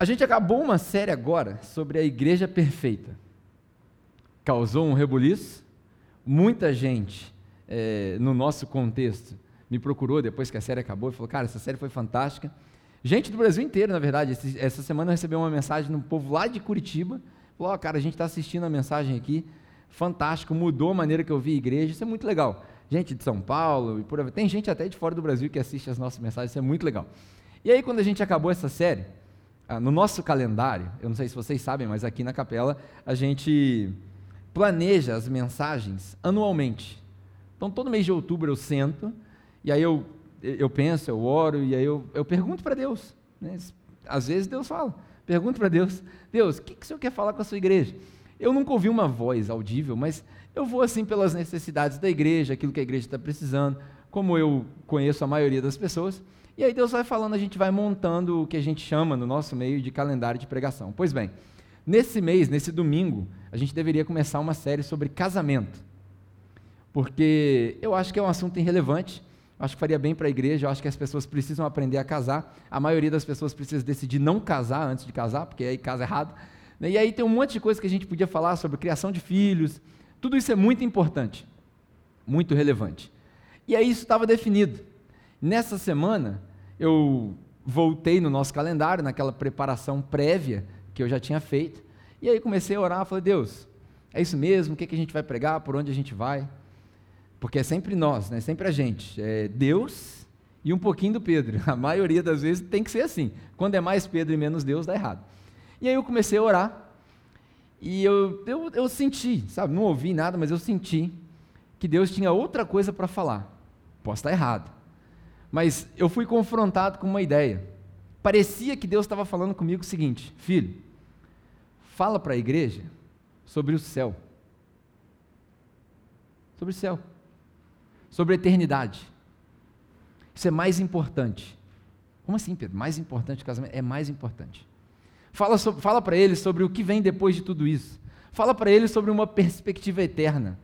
A gente acabou uma série agora sobre a igreja perfeita. Causou um rebuliço. Muita gente, é, no nosso contexto, me procurou depois que a série acabou e falou: Cara, essa série foi fantástica. Gente do Brasil inteiro, na verdade. Essa semana eu recebi uma mensagem de um povo lá de Curitiba. Falou: oh, Cara, a gente está assistindo a mensagem aqui. Fantástico, mudou a maneira que eu vi a igreja. Isso é muito legal. Gente de São Paulo, e por tem gente até de fora do Brasil que assiste as nossas mensagens. Isso é muito legal. E aí, quando a gente acabou essa série, no nosso calendário, eu não sei se vocês sabem, mas aqui na capela a gente planeja as mensagens anualmente. Então, todo mês de outubro eu sento, e aí eu, eu penso, eu oro, e aí eu, eu pergunto para Deus. Né? Às vezes Deus fala. Pergunto para Deus: Deus, o que, que o Senhor quer falar com a sua igreja? Eu nunca ouvi uma voz audível, mas eu vou assim pelas necessidades da igreja, aquilo que a igreja está precisando, como eu conheço a maioria das pessoas. E aí Deus vai falando, a gente vai montando o que a gente chama no nosso meio de calendário de pregação. Pois bem, nesse mês, nesse domingo, a gente deveria começar uma série sobre casamento. Porque eu acho que é um assunto irrelevante, acho que faria bem para a igreja, eu acho que as pessoas precisam aprender a casar. A maioria das pessoas precisa decidir não casar antes de casar, porque aí casa errado. E aí tem um monte de coisa que a gente podia falar sobre criação de filhos. Tudo isso é muito importante, muito relevante. E aí isso estava definido. Nessa semana, eu voltei no nosso calendário, naquela preparação prévia que eu já tinha feito, e aí comecei a orar, falei, Deus, é isso mesmo, o que, é que a gente vai pregar, por onde a gente vai? Porque é sempre nós, né? sempre a gente, é Deus e um pouquinho do Pedro, a maioria das vezes tem que ser assim, quando é mais Pedro e menos Deus, dá errado. E aí eu comecei a orar, e eu, eu, eu senti, sabe, não ouvi nada, mas eu senti que Deus tinha outra coisa para falar, posso estar errado, mas eu fui confrontado com uma ideia. Parecia que Deus estava falando comigo o seguinte: filho, fala para a igreja sobre o céu. Sobre o céu. Sobre a eternidade. Isso é mais importante. Como assim, Pedro? Mais importante que casamento? É mais importante. Fala, fala para eles sobre o que vem depois de tudo isso. Fala para eles sobre uma perspectiva eterna.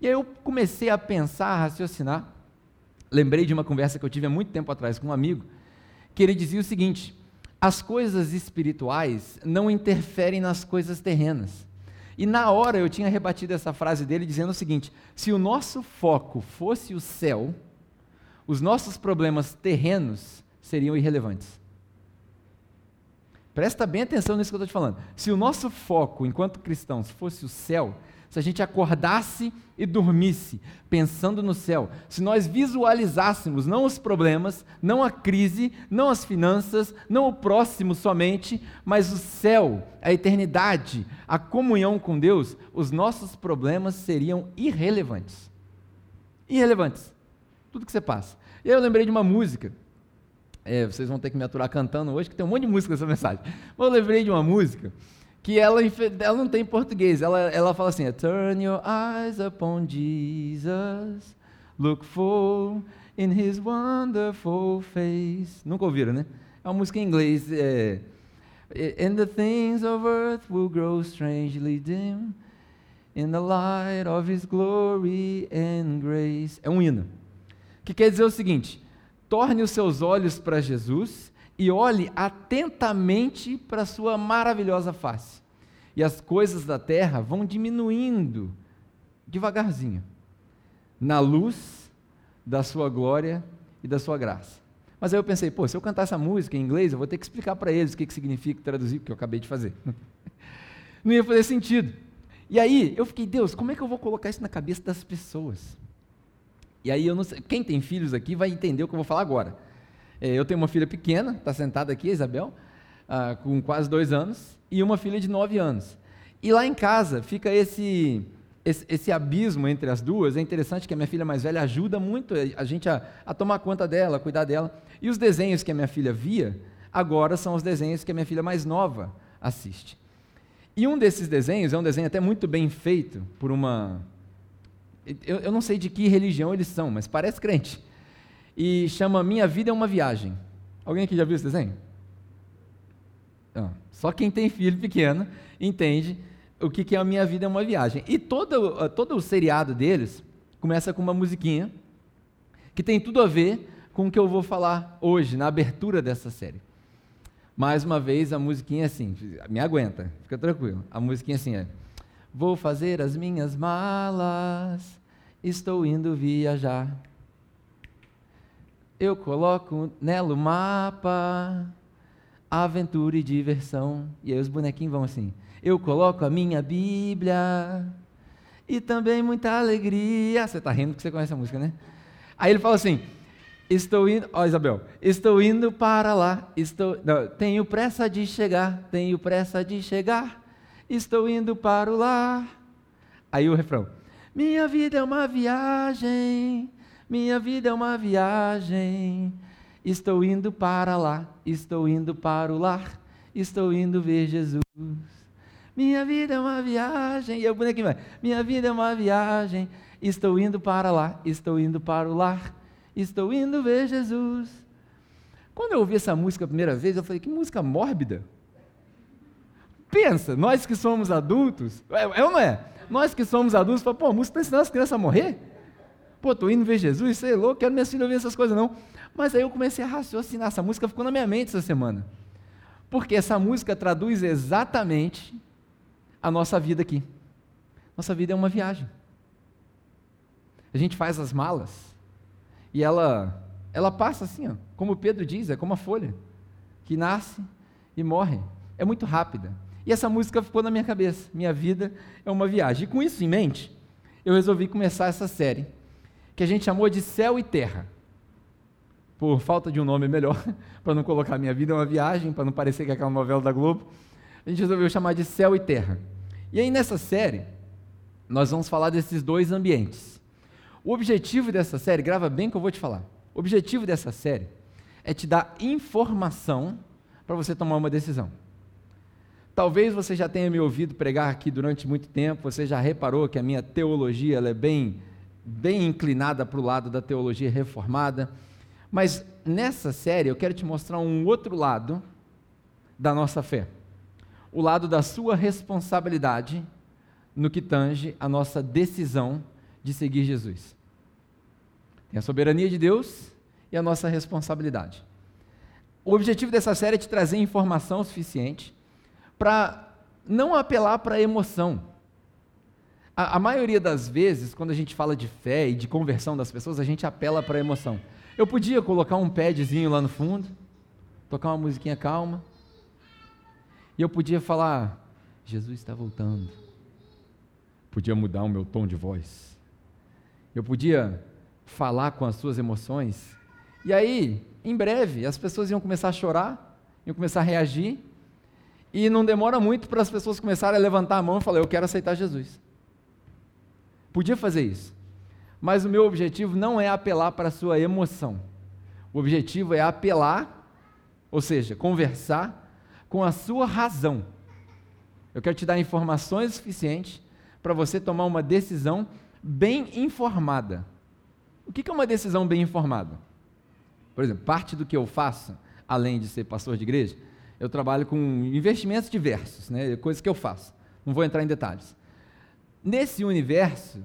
E aí eu comecei a pensar, a raciocinar lembrei de uma conversa que eu tive há muito tempo atrás com um amigo, que ele dizia o seguinte: as coisas espirituais não interferem nas coisas terrenas. E na hora eu tinha rebatido essa frase dele dizendo o seguinte: se o nosso foco fosse o céu, os nossos problemas terrenos seriam irrelevantes. Presta bem atenção nisso que eu estou te falando. Se o nosso foco, enquanto cristãos, fosse o céu, se a gente acordasse e dormisse pensando no céu, se nós visualizássemos não os problemas, não a crise, não as finanças, não o próximo somente, mas o céu, a eternidade, a comunhão com Deus, os nossos problemas seriam irrelevantes. Irrelevantes. Tudo que você passa. E aí eu lembrei de uma música. É, vocês vão ter que me aturar cantando hoje, que tem um monte de música nessa mensagem. Mas eu lembrei de uma música que ela, ela não tem português. Ela, ela fala assim: Turn your eyes upon Jesus, look full in his wonderful face. Nunca ouviram, né? É uma música em inglês. É, And the things of earth will grow strangely dim in the light of his glory and grace. É um hino. Que quer dizer o seguinte: torne os seus olhos para Jesus e olhe atentamente para a sua maravilhosa face. E as coisas da terra vão diminuindo devagarzinho, na luz da sua glória e da sua graça. Mas aí eu pensei, pô, se eu cantar essa música em inglês, eu vou ter que explicar para eles o que, que significa traduzir, o que eu acabei de fazer. Não ia fazer sentido. E aí eu fiquei, Deus, como é que eu vou colocar isso na cabeça das pessoas? E aí eu não sei, quem tem filhos aqui vai entender o que eu vou falar agora. É, eu tenho uma filha pequena, está sentada aqui, a Isabel, ah, com quase dois anos, e uma filha de nove anos. E lá em casa fica esse, esse, esse, abismo entre as duas. É interessante que a minha filha mais velha ajuda muito a gente a, a tomar conta dela, a cuidar dela. E os desenhos que a minha filha via, agora são os desenhos que a minha filha mais nova assiste. E um desses desenhos é um desenho até muito bem feito por uma. Eu, eu não sei de que religião eles são, mas parece crente e chama Minha Vida é uma Viagem. Alguém aqui já viu esse desenho? Só quem tem filho pequeno entende o que, é a Minha Vida é uma Viagem. E todo, todo o seriado deles começa com uma musiquinha que tem tudo a ver com o que eu vou falar hoje, na abertura dessa série. Mais uma vez, a musiquinha é assim, me aguenta, fica tranquilo. A musiquinha assim é: Vou fazer as minhas malas, estou indo viajar. Eu coloco nela o mapa, aventura e diversão. E aí os bonequinhos vão assim. Eu coloco a minha Bíblia e também muita alegria. Você está rindo porque você conhece a música, né? Aí ele fala assim: Estou indo, ó Isabel, estou indo para lá, estou, não, tenho pressa de chegar, tenho pressa de chegar, estou indo para o lar. Aí o refrão: Minha vida é uma viagem, minha vida é uma viagem, estou indo para lá, estou indo para o lar, estou indo ver Jesus. Minha vida é uma viagem, e eu bonequinho vai, minha vida é uma viagem, estou indo para lá, estou indo para o lar Estou indo ver Jesus. Quando eu ouvi essa música a primeira vez, eu falei, que música mórbida. Pensa, nós que somos adultos, é, é ou não é? Nós que somos adultos, falamos, pô, a música está ensinando as crianças a morrer? Pô, estou indo ver Jesus, sei lá, quero minhas filhas ouvir essas coisas não. Mas aí eu comecei a raciocinar, essa música ficou na minha mente essa semana. Porque essa música traduz exatamente a nossa vida aqui. Nossa vida é uma viagem. A gente faz as malas, e ela, ela passa assim, ó, como Pedro diz, é como a folha, que nasce e morre. É muito rápida. E essa música ficou na minha cabeça. Minha vida é uma viagem. E com isso em mente, eu resolvi começar essa série, que a gente chamou de Céu e Terra. Por falta de um nome melhor, para não colocar minha vida é uma viagem, para não parecer que é aquela novela da Globo, a gente resolveu chamar de Céu e Terra. E aí nessa série, nós vamos falar desses dois ambientes. O objetivo dessa série, grava bem que eu vou te falar. O objetivo dessa série é te dar informação para você tomar uma decisão. Talvez você já tenha me ouvido pregar aqui durante muito tempo, você já reparou que a minha teologia é bem, bem inclinada para o lado da teologia reformada. Mas nessa série eu quero te mostrar um outro lado da nossa fé. O lado da sua responsabilidade no que tange a nossa decisão de seguir Jesus. Tem a soberania de Deus e a nossa responsabilidade. O objetivo dessa série é te trazer informação suficiente para não apelar para a emoção. A, a, maioria das vezes, quando a gente fala de fé e de conversão das pessoas, a gente apela para a emoção. Eu podia colocar um padzinho lá no fundo, tocar uma musiquinha calma, e eu podia falar: Jesus está voltando. Podia mudar o meu tom de voz eu podia falar com as suas emoções. E aí, em breve, as pessoas iam começar a chorar, iam começar a reagir, e não demora muito para as pessoas começarem a levantar a mão e falar: Eu quero aceitar Jesus. Podia fazer isso. Mas o meu objetivo não é apelar para a sua emoção. O objetivo é apelar, ou seja, conversar com a sua razão. Eu quero te dar informações suficientes para você tomar uma decisão bem informada. O que é uma decisão bem informada? Por exemplo, parte do que eu faço, além de ser pastor de igreja, eu trabalho com investimentos diversos, né, coisas que eu faço. Não vou entrar em detalhes. Nesse universo,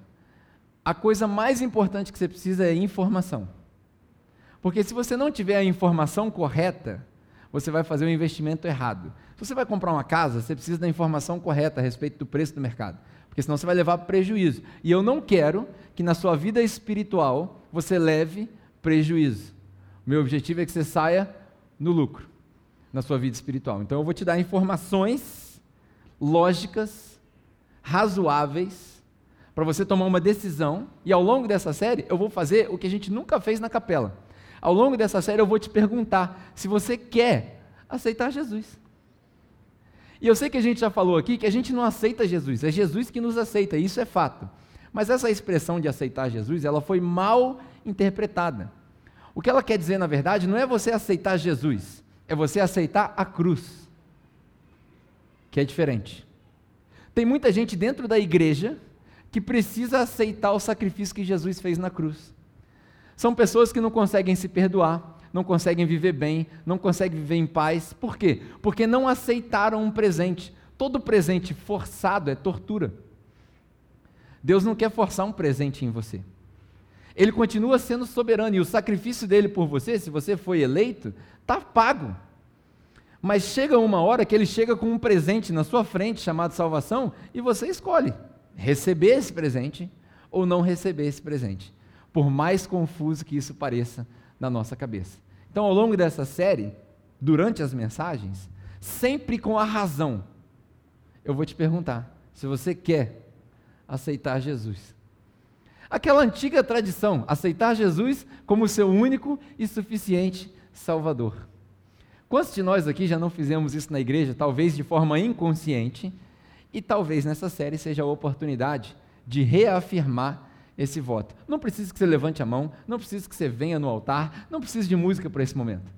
a coisa mais importante que você precisa é informação. Porque se você não tiver a informação correta, você vai fazer um investimento errado. Se você vai comprar uma casa, você precisa da informação correta a respeito do preço do mercado porque senão você vai levar prejuízo. E eu não quero que na sua vida espiritual você leve prejuízo. O meu objetivo é que você saia no lucro na sua vida espiritual. Então eu vou te dar informações lógicas, razoáveis, para você tomar uma decisão, e ao longo dessa série eu vou fazer o que a gente nunca fez na capela. Ao longo dessa série eu vou te perguntar se você quer aceitar Jesus. E eu sei que a gente já falou aqui que a gente não aceita Jesus, é Jesus que nos aceita, isso é fato. Mas essa expressão de aceitar Jesus, ela foi mal interpretada. O que ela quer dizer, na verdade, não é você aceitar Jesus, é você aceitar a cruz, que é diferente. Tem muita gente dentro da igreja que precisa aceitar o sacrifício que Jesus fez na cruz. São pessoas que não conseguem se perdoar, não conseguem viver bem, não conseguem viver em paz. Por quê? Porque não aceitaram um presente. Todo presente forçado é tortura. Deus não quer forçar um presente em você. Ele continua sendo soberano e o sacrifício dele por você, se você foi eleito, está pago. Mas chega uma hora que ele chega com um presente na sua frente chamado salvação e você escolhe receber esse presente ou não receber esse presente, por mais confuso que isso pareça na nossa cabeça. Então, ao longo dessa série, durante as mensagens, sempre com a razão, eu vou te perguntar se você quer aceitar Jesus. Aquela antiga tradição, aceitar Jesus como seu único e suficiente Salvador. Quantos de nós aqui já não fizemos isso na igreja, talvez de forma inconsciente, e talvez nessa série seja a oportunidade de reafirmar esse voto. Não precisa que você levante a mão, não precisa que você venha no altar, não precisa de música para esse momento.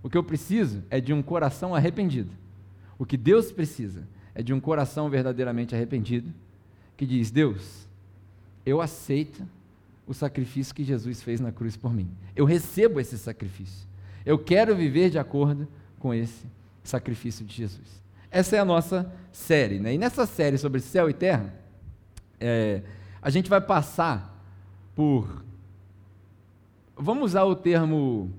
O que eu preciso é de um coração arrependido. O que Deus precisa é de um coração verdadeiramente arrependido, que diz: Deus, eu aceito o sacrifício que Jesus fez na cruz por mim. Eu recebo esse sacrifício. Eu quero viver de acordo com esse sacrifício de Jesus. Essa é a nossa série, né? E nessa série sobre céu e terra, é, a gente vai passar por. Vamos usar o termo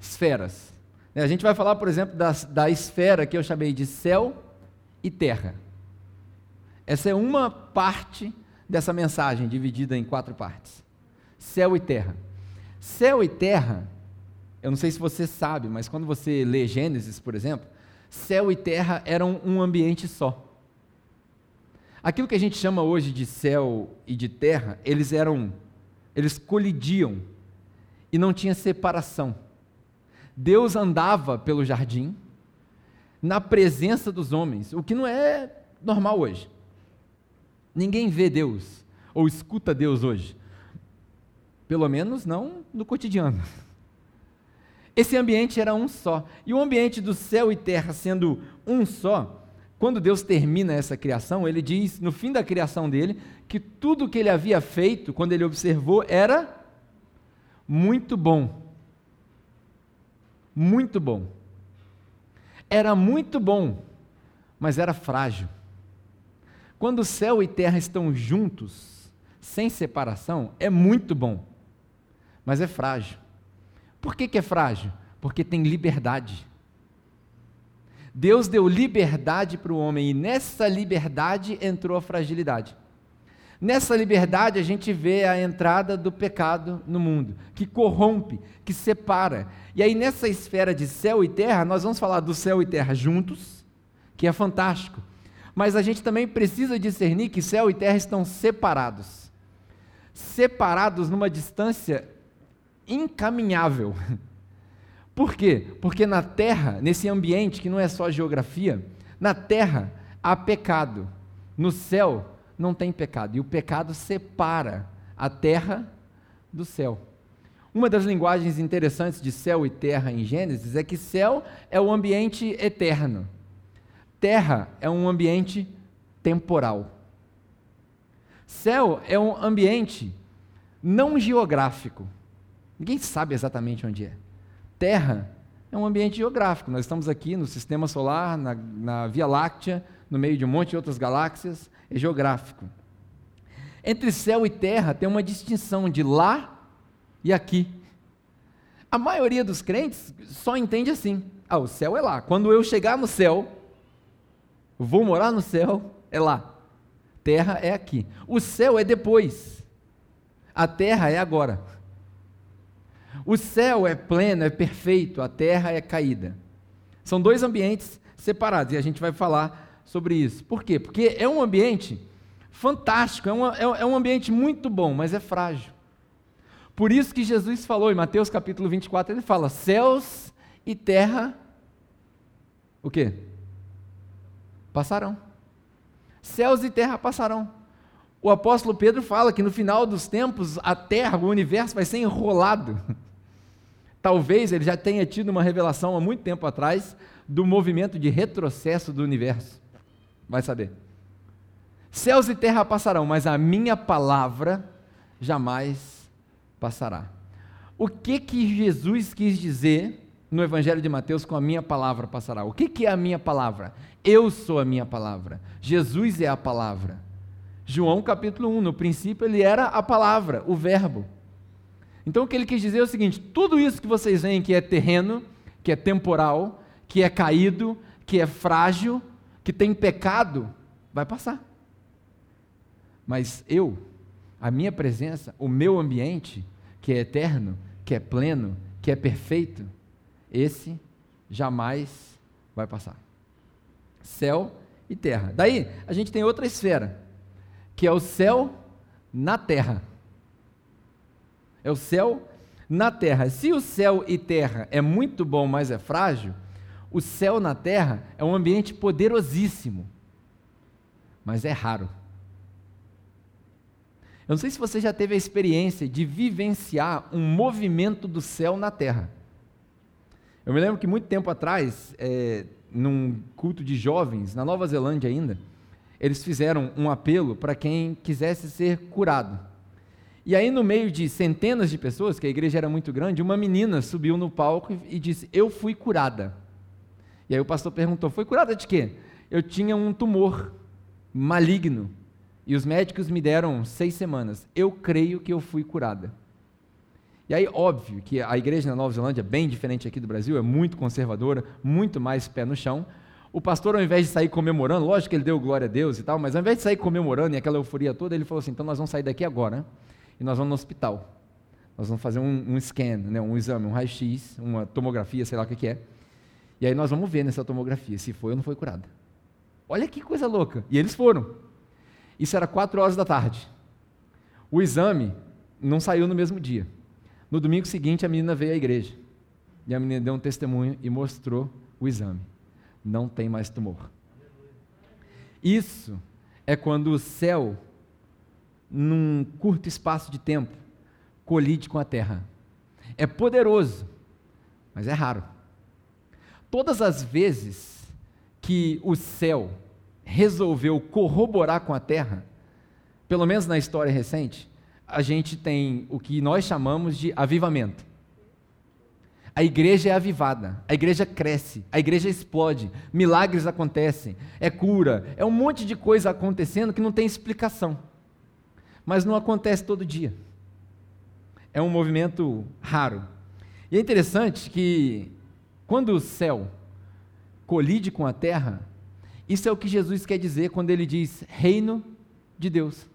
esferas. Né? A gente vai falar, por exemplo, da, da esfera que eu chamei de céu e terra. Essa é uma parte dessa mensagem, dividida em quatro partes: céu e terra. Céu e terra eu não sei se você sabe, mas quando você lê Gênesis, por exemplo, céu e terra eram um ambiente só. Aquilo que a gente chama hoje de céu e de terra, eles eram, eles colidiam e não tinha separação. Deus andava pelo jardim na presença dos homens, o que não é normal hoje. Ninguém vê Deus ou escuta Deus hoje. Pelo menos não no cotidiano. Esse ambiente era um só. E o ambiente do céu e terra sendo um só, quando Deus termina essa criação, ele diz, no fim da criação dele, que tudo que ele havia feito, quando ele observou, era muito bom. Muito bom. Era muito bom, mas era frágil. Quando céu e terra estão juntos, sem separação, é muito bom, mas é frágil. Por que, que é frágil? Porque tem liberdade. Deus deu liberdade para o homem e nessa liberdade entrou a fragilidade. Nessa liberdade a gente vê a entrada do pecado no mundo, que corrompe, que separa. E aí nessa esfera de céu e terra, nós vamos falar do céu e terra juntos, que é fantástico. Mas a gente também precisa discernir que céu e terra estão separados. Separados numa distância incaminhável. Por quê? Porque na terra, nesse ambiente que não é só geografia, na terra há pecado, no céu não tem pecado, e o pecado separa a terra do céu. Uma das linguagens interessantes de céu e terra em Gênesis é que céu é o ambiente eterno, terra é um ambiente temporal. Céu é um ambiente não geográfico. Ninguém sabe exatamente onde é. Terra é um ambiente geográfico. Nós estamos aqui no sistema solar, na, na Via Láctea, no meio de um monte de outras galáxias, é geográfico. Entre céu e terra tem uma distinção de lá e aqui. A maioria dos crentes só entende assim: ah, o céu é lá. Quando eu chegar no céu, vou morar no céu, é lá. Terra é aqui. O céu é depois. A terra é agora. O céu é pleno, é perfeito, a terra é caída. São dois ambientes separados e a gente vai falar sobre isso. Por quê? Porque é um ambiente fantástico, é, uma, é, é um ambiente muito bom, mas é frágil. Por isso que Jesus falou em Mateus capítulo 24, ele fala: céus e terra, o quê? Passarão. Céus e terra passarão. O apóstolo Pedro fala que no final dos tempos a terra, o universo vai ser enrolado. Talvez ele já tenha tido uma revelação há muito tempo atrás do movimento de retrocesso do universo. Vai saber. Céus e terra passarão, mas a minha palavra jamais passará. O que que Jesus quis dizer no Evangelho de Mateus com a minha palavra passará? O que que é a minha palavra? Eu sou a minha palavra. Jesus é a palavra. João capítulo 1, no princípio ele era a palavra, o verbo. Então o que ele quis dizer é o seguinte: tudo isso que vocês veem que é terreno, que é temporal, que é caído, que é frágil, que tem pecado, vai passar. Mas eu, a minha presença, o meu ambiente, que é eterno, que é pleno, que é perfeito, esse jamais vai passar. Céu e terra. Daí a gente tem outra esfera, que é o céu na terra. É o céu na terra. Se o céu e terra é muito bom, mas é frágil, o céu na terra é um ambiente poderosíssimo, mas é raro. Eu não sei se você já teve a experiência de vivenciar um movimento do céu na terra. Eu me lembro que muito tempo atrás, é, num culto de jovens, na Nova Zelândia ainda, eles fizeram um apelo para quem quisesse ser curado. E aí, no meio de centenas de pessoas, que a igreja era muito grande, uma menina subiu no palco e disse: Eu fui curada. E aí o pastor perguntou: Foi curada de quê? Eu tinha um tumor maligno e os médicos me deram seis semanas. Eu creio que eu fui curada. E aí, óbvio que a igreja na Nova Zelândia bem diferente aqui do Brasil, é muito conservadora, muito mais pé no chão. O pastor, ao invés de sair comemorando, lógico que ele deu glória a Deus e tal, mas ao invés de sair comemorando e aquela euforia toda, ele falou assim: então nós vamos sair daqui agora e nós vamos no hospital. Nós vamos fazer um, um scan, né, um exame, um raio-x, uma tomografia, sei lá o que, que é. E aí nós vamos ver nessa tomografia se foi ou não foi curada. Olha que coisa louca. E eles foram. Isso era quatro horas da tarde. O exame não saiu no mesmo dia. No domingo seguinte, a menina veio à igreja. E a menina deu um testemunho e mostrou o exame. Não tem mais tumor. Isso é quando o céu, num curto espaço de tempo, colide com a terra. É poderoso, mas é raro. Todas as vezes que o céu resolveu corroborar com a terra, pelo menos na história recente, a gente tem o que nós chamamos de avivamento. A igreja é avivada, a igreja cresce, a igreja explode, milagres acontecem, é cura, é um monte de coisa acontecendo que não tem explicação. Mas não acontece todo dia. É um movimento raro. E é interessante que quando o céu colide com a terra, isso é o que Jesus quer dizer quando ele diz reino de Deus.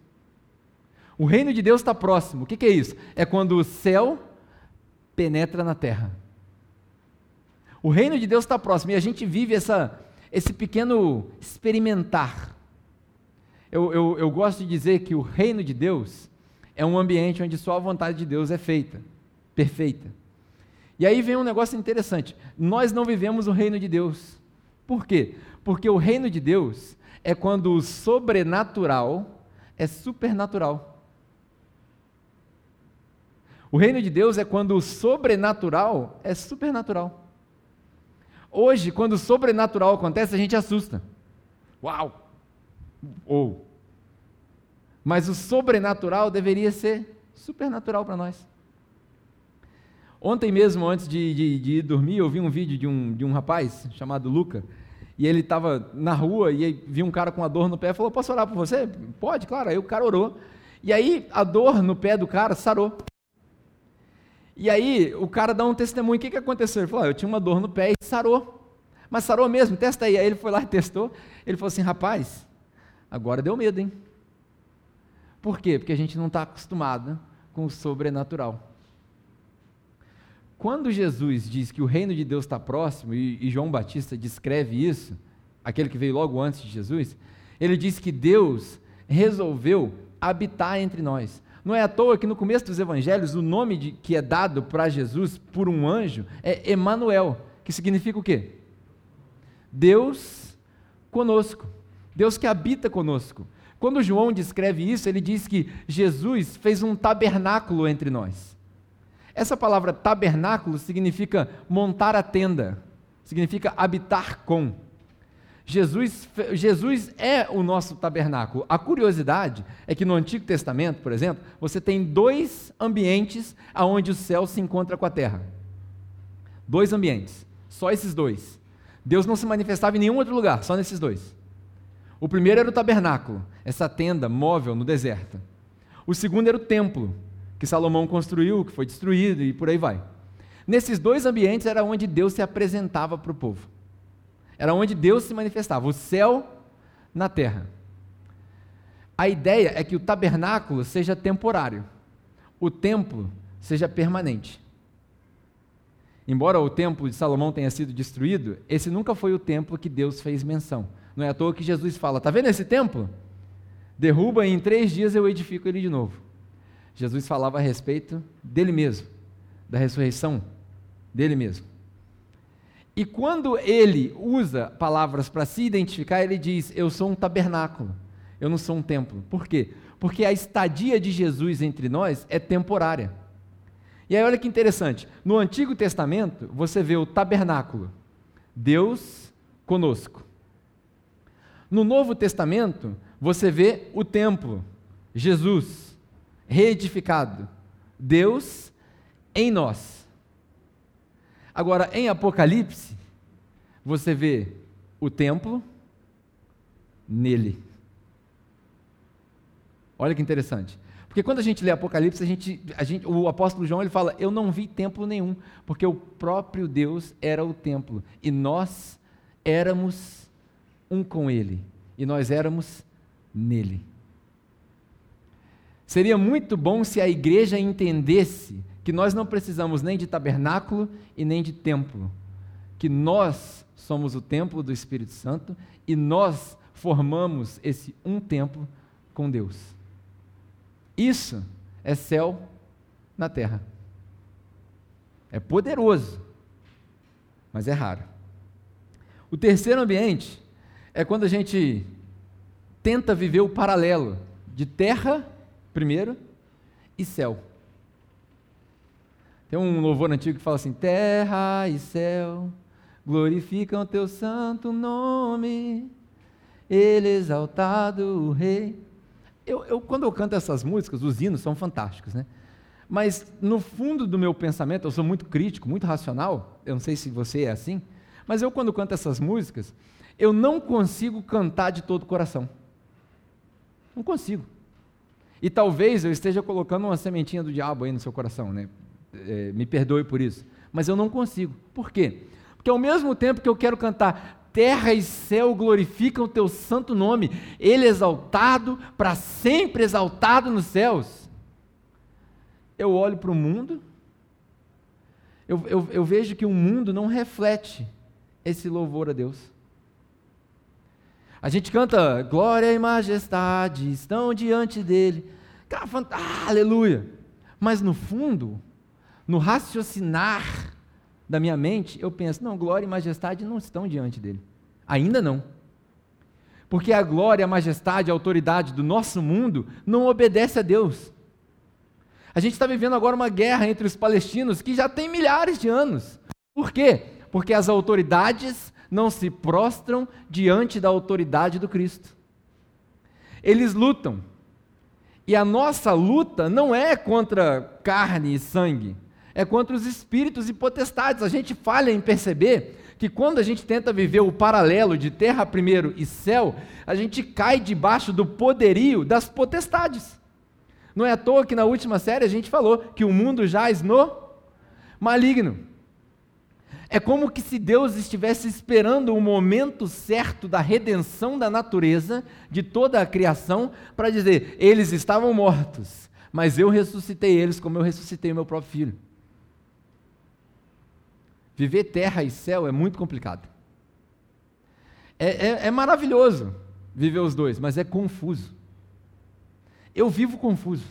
O reino de Deus está próximo. O que, que é isso? É quando o céu penetra na terra. O reino de Deus está próximo e a gente vive essa, esse pequeno experimentar. Eu, eu, eu gosto de dizer que o reino de Deus é um ambiente onde só a vontade de Deus é feita, perfeita. E aí vem um negócio interessante. Nós não vivemos o reino de Deus. Por quê? Porque o reino de Deus é quando o sobrenatural é supernatural. O reino de Deus é quando o sobrenatural é supernatural. Hoje, quando o sobrenatural acontece, a gente assusta. Uau! Ou. Mas o sobrenatural deveria ser supernatural para nós. Ontem mesmo, antes de, de, de, ir dormir, eu vi um vídeo de um, de um rapaz chamado Luca, e ele estava na rua e viu um cara com uma dor no pé e falou: Posso orar por você? Pode, claro. Aí o cara orou. E aí a dor no pé do cara sarou. E aí o cara dá um testemunho. O que, que aconteceu? Ele falou: Eu tinha uma dor no pé e sarou. Mas sarou mesmo, testa aí. Aí ele foi lá e testou. Ele falou assim: Rapaz, agora deu medo, hein? Por quê? Porque a gente não está acostumado com o sobrenatural. Quando Jesus diz que o reino de Deus está próximo, e, João Batista descreve isso, aquele que veio logo antes de Jesus, ele diz que Deus resolveu habitar entre nós. Não é à toa que no começo dos evangelhos o nome de, que é dado para Jesus por um anjo é Emanuel, que significa o quê? Deus conosco. Deus que habita conosco. Quando João descreve isso, ele diz que Jesus fez um tabernáculo entre nós. Essa palavra tabernáculo significa montar a tenda, significa habitar com. Jesus, Jesus é o nosso tabernáculo. A curiosidade é que no Antigo Testamento, por exemplo, você tem dois ambientes aonde o céu se encontra com a terra. Dois ambientes, só esses dois. Deus não se manifestava em nenhum outro lugar, só nesses dois. O primeiro era o tabernáculo, essa tenda móvel no deserto. O segundo era o templo, que Salomão construiu, que foi destruído e por aí vai. Nesses dois ambientes era onde Deus se apresentava para o povo. Era onde Deus se manifestava, o céu na terra. A ideia é que o tabernáculo seja temporário, o templo seja permanente. Embora o templo de Salomão tenha sido destruído, esse nunca foi o templo que Deus fez menção. Não é à toa que Jesus fala: está vendo esse templo? Derruba e em três dias eu edifico ele de novo. Jesus falava a respeito dele mesmo, da ressurreição dele mesmo. E quando ele usa palavras para se identificar, ele diz: Eu sou um tabernáculo, eu não sou um templo. Por quê? Porque a estadia de Jesus entre nós é temporária. E aí olha que interessante, no Antigo Testamento você vê o tabernáculo, Deus conosco. No Novo Testamento você vê o templo, Jesus reedificado, Deus em nós. Agora, em Apocalipse, você vê o templo nele. Olha que interessante. Porque quando a gente lê Apocalipse, a gente, a gente, o apóstolo João ele fala: Eu não vi templo nenhum, porque o próprio Deus era o templo e nós éramos um com ele e nós éramos nele. Seria muito bom se a igreja entendesse que nós não precisamos nem de tabernáculo e nem de templo, que nós somos o templo do Espírito Santo e nós formamos esse um templo com Deus. Isso é céu na terra. É poderoso, mas é raro. O terceiro ambiente é quando a gente tenta viver o paralelo de terra, primeiro, e céu. Tem um louvor antigo que fala assim: Terra e céu glorificam teu santo nome, ele exaltado o Rei eu, eu, quando eu canto essas músicas, os hinos são fantásticos, né? Mas no fundo do meu pensamento, eu sou muito crítico, muito racional. Eu não sei se você é assim, mas eu quando canto essas músicas, eu não consigo cantar de todo o coração. Não consigo. E talvez eu esteja colocando uma sementinha do diabo aí no seu coração, né? É, me perdoe por isso. Mas eu não consigo. Por quê? Porque ao mesmo tempo que eu quero cantar terra e céu glorificam o teu santo nome, ele exaltado, para sempre exaltado nos céus. Eu olho para o mundo, eu, eu, eu vejo que o mundo não reflete esse louvor a Deus. A gente canta glória e majestade estão diante dele. Cara, ah, aleluia. Mas no fundo, no raciocinar da minha mente, eu penso: não, glória e majestade não estão diante dele. Ainda não. Porque a glória, a majestade, a autoridade do nosso mundo não obedece a Deus. A gente está vivendo agora uma guerra entre os palestinos que já tem milhares de anos. Por quê? Porque as autoridades não se prostram diante da autoridade do Cristo. Eles lutam. E a nossa luta não é contra carne e sangue, é contra os espíritos e potestades. A gente falha em perceber que quando a gente tenta viver o paralelo de terra primeiro e céu, a gente cai debaixo do poderio das potestades. Não é à toa que na última série a gente falou que o mundo jaz no maligno. É como que se Deus estivesse esperando o momento certo da redenção da natureza, de toda a criação, para dizer: eles estavam mortos, mas eu ressuscitei eles como eu ressuscitei o meu próprio filho. Viver terra e céu é muito complicado. É, é, é maravilhoso viver os dois, mas é confuso. Eu vivo confuso.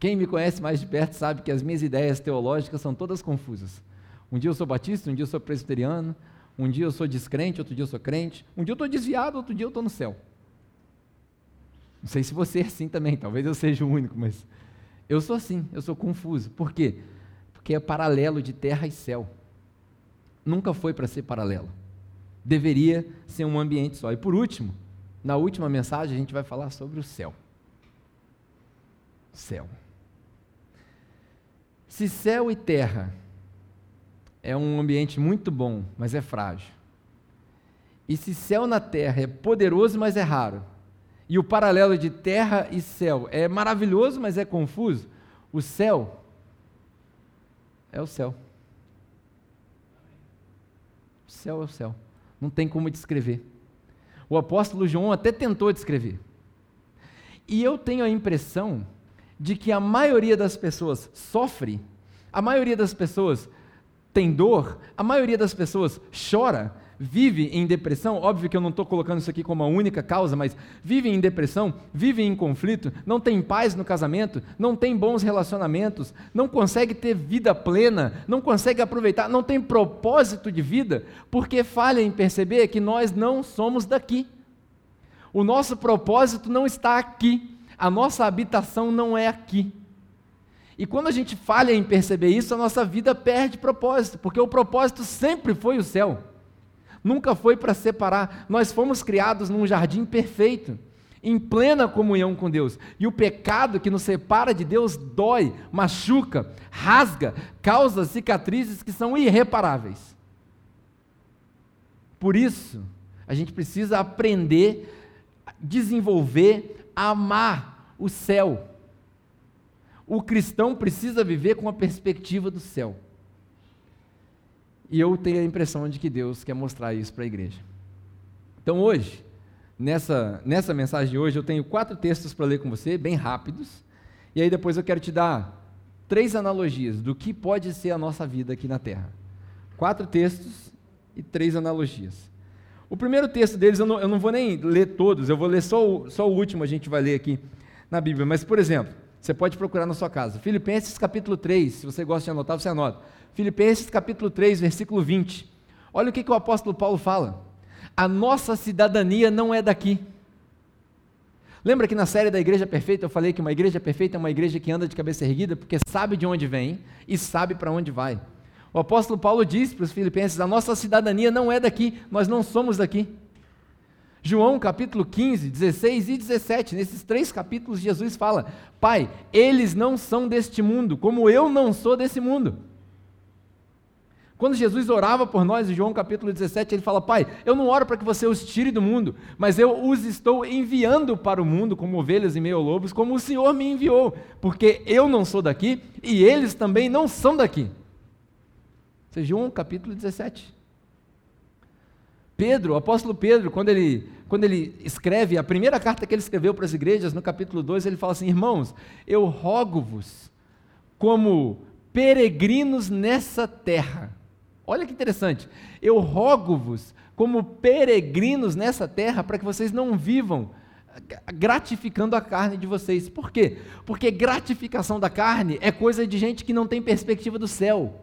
Quem me conhece mais de perto sabe que as minhas ideias teológicas são todas confusas. Um dia eu sou batista, um dia eu sou presbiteriano, um dia eu sou descrente, outro dia eu sou crente, um dia eu estou desviado, outro dia eu estou no céu. Não sei se você é assim também, talvez eu seja o único, mas eu sou assim, eu sou confuso. Por quê? que é paralelo de terra e céu. Nunca foi para ser paralelo. Deveria ser um ambiente só. E por último, na última mensagem, a gente vai falar sobre o céu. Céu. Se céu e terra é um ambiente muito bom, mas é frágil. E se céu na terra é poderoso, mas é raro. E o paralelo de terra e céu é maravilhoso, mas é confuso. O céu é o céu. O céu é o céu. Não tem como descrever. O apóstolo João até tentou descrever. E eu tenho a impressão de que a maioria das pessoas sofre, a maioria das pessoas tem dor, a maioria das pessoas chora, vive em depressão, óbvio que eu não estou colocando isso aqui como a única causa, mas vive em depressão, vive em conflito, não tem paz no casamento, não tem bons relacionamentos, não consegue ter vida plena, não consegue aproveitar, não tem propósito de vida, porque falha em perceber que nós não somos daqui. O nosso propósito não está aqui, a nossa habitação não é aqui. E quando a gente falha em perceber isso, a nossa vida perde propósito, porque o propósito sempre foi o céu nunca foi para separar. Nós fomos criados num jardim perfeito, em plena comunhão com Deus. E o pecado que nos separa de Deus dói, machuca, rasga, causa cicatrizes que são irreparáveis. Por isso, a gente precisa aprender, desenvolver, amar o céu. O cristão precisa viver com a perspectiva do céu. E eu tenho a impressão de que Deus quer mostrar isso para a igreja. Então hoje, nessa, nessa mensagem de hoje, eu tenho quatro textos para ler com você, bem rápidos. E aí depois eu quero te dar três analogias do que pode ser a nossa vida aqui na Terra. Quatro textos e três analogias. O primeiro texto deles, eu não, eu não vou nem ler todos, eu vou ler só o, só o último, a gente vai ler aqui na Bíblia. Mas, por exemplo, você pode procurar na sua casa. Filipenses capítulo 3, se você gosta de anotar, você anota. Filipenses capítulo 3, versículo 20. Olha o que, que o apóstolo Paulo fala. A nossa cidadania não é daqui. Lembra que na série da Igreja Perfeita eu falei que uma igreja perfeita é uma igreja que anda de cabeça erguida porque sabe de onde vem e sabe para onde vai. O apóstolo Paulo diz para os filipenses: a nossa cidadania não é daqui, nós não somos daqui. João capítulo 15, 16 e 17, nesses três capítulos, Jesus fala: Pai, eles não são deste mundo, como eu não sou desse mundo. Quando Jesus orava por nós, em João capítulo 17, ele fala: Pai, eu não oro para que você os tire do mundo, mas eu os estou enviando para o mundo como ovelhas e meio lobos, como o Senhor me enviou, porque eu não sou daqui e eles também não são daqui. Isso é João capítulo 17. Pedro, o apóstolo Pedro, quando ele, quando ele escreve a primeira carta que ele escreveu para as igrejas, no capítulo 2, ele fala assim: Irmãos, eu rogo-vos como peregrinos nessa terra Olha que interessante. Eu rogo-vos, como peregrinos nessa terra, para que vocês não vivam gratificando a carne de vocês. Por quê? Porque gratificação da carne é coisa de gente que não tem perspectiva do céu.